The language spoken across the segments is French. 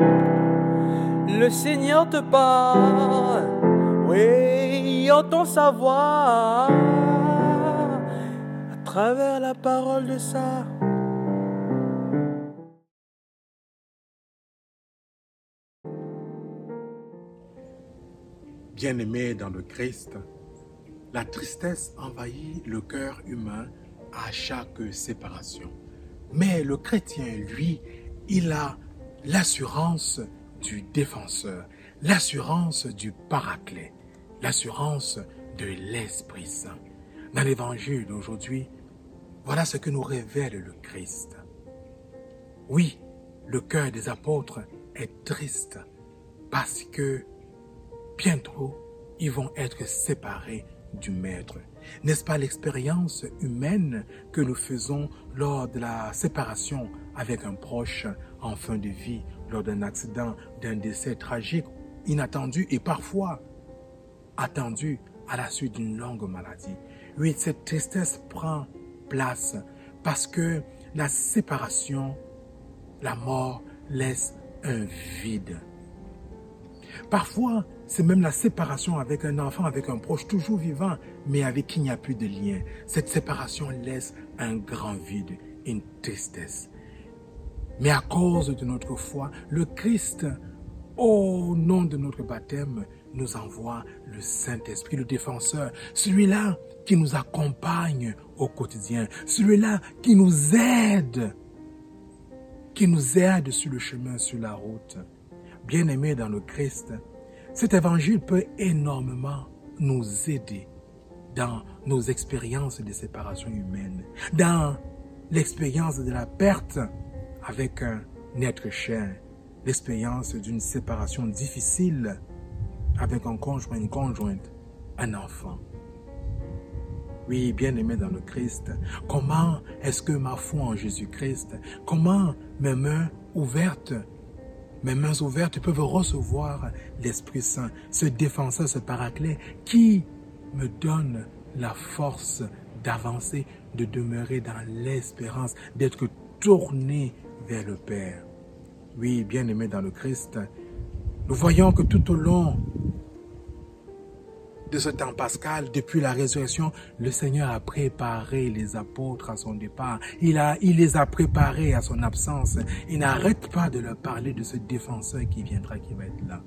Le Seigneur te parle, oui, entend sa voix à travers la parole de ça. Bien-aimé dans le Christ, la tristesse envahit le cœur humain à chaque séparation. Mais le chrétien, lui, il a l'assurance du défenseur, l'assurance du paraclet, l'assurance de l'Esprit Saint. Dans l'évangile d'aujourd'hui, voilà ce que nous révèle le Christ. Oui, le cœur des apôtres est triste parce que bientôt ils vont être séparés du Maître. N'est-ce pas l'expérience humaine que nous faisons lors de la séparation avec un proche en fin de vie, lors d'un accident, d'un décès tragique, inattendu et parfois attendu à la suite d'une longue maladie? Oui, cette tristesse prend place parce que la séparation, la mort laisse un vide. Parfois, c'est même la séparation avec un enfant, avec un proche toujours vivant, mais avec qui il n'y a plus de lien. Cette séparation laisse un grand vide, une tristesse. Mais à cause de notre foi, le Christ, au nom de notre baptême, nous envoie le Saint-Esprit, le défenseur, celui-là qui nous accompagne au quotidien, celui-là qui nous aide, qui nous aide sur le chemin, sur la route. Bien-aimés dans le Christ, cet évangile peut énormément nous aider dans nos expériences de séparation humaine, dans l'expérience de la perte avec un être cher, l'expérience d'une séparation difficile avec un conjoint, une conjointe, un enfant. Oui, bien aimé dans le Christ, comment est-ce que ma foi en Jésus-Christ, comment mes mains ouvertes mes mains ouvertes peuvent recevoir l'Esprit Saint, ce défenseur, ce paraclet qui me donne la force d'avancer, de demeurer dans l'espérance, d'être tourné vers le Père. Oui, bien aimé dans le Christ, nous voyons que tout au long de ce temps pascal, depuis la résurrection, le Seigneur a préparé les apôtres à son départ. Il, a, il les a préparés à son absence. Il n'arrête pas de leur parler de ce défenseur qui viendra, qui va être là.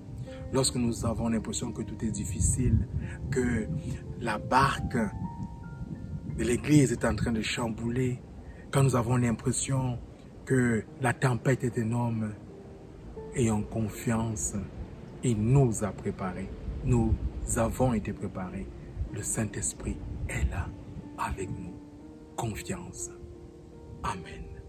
Lorsque nous avons l'impression que tout est difficile, que la barque de l'Église est en train de chambouler, quand nous avons l'impression que la tempête est énorme, ayons confiance. Il nous a préparés. Nous avons été préparés. Le Saint-Esprit est là avec nous. Confiance. Amen.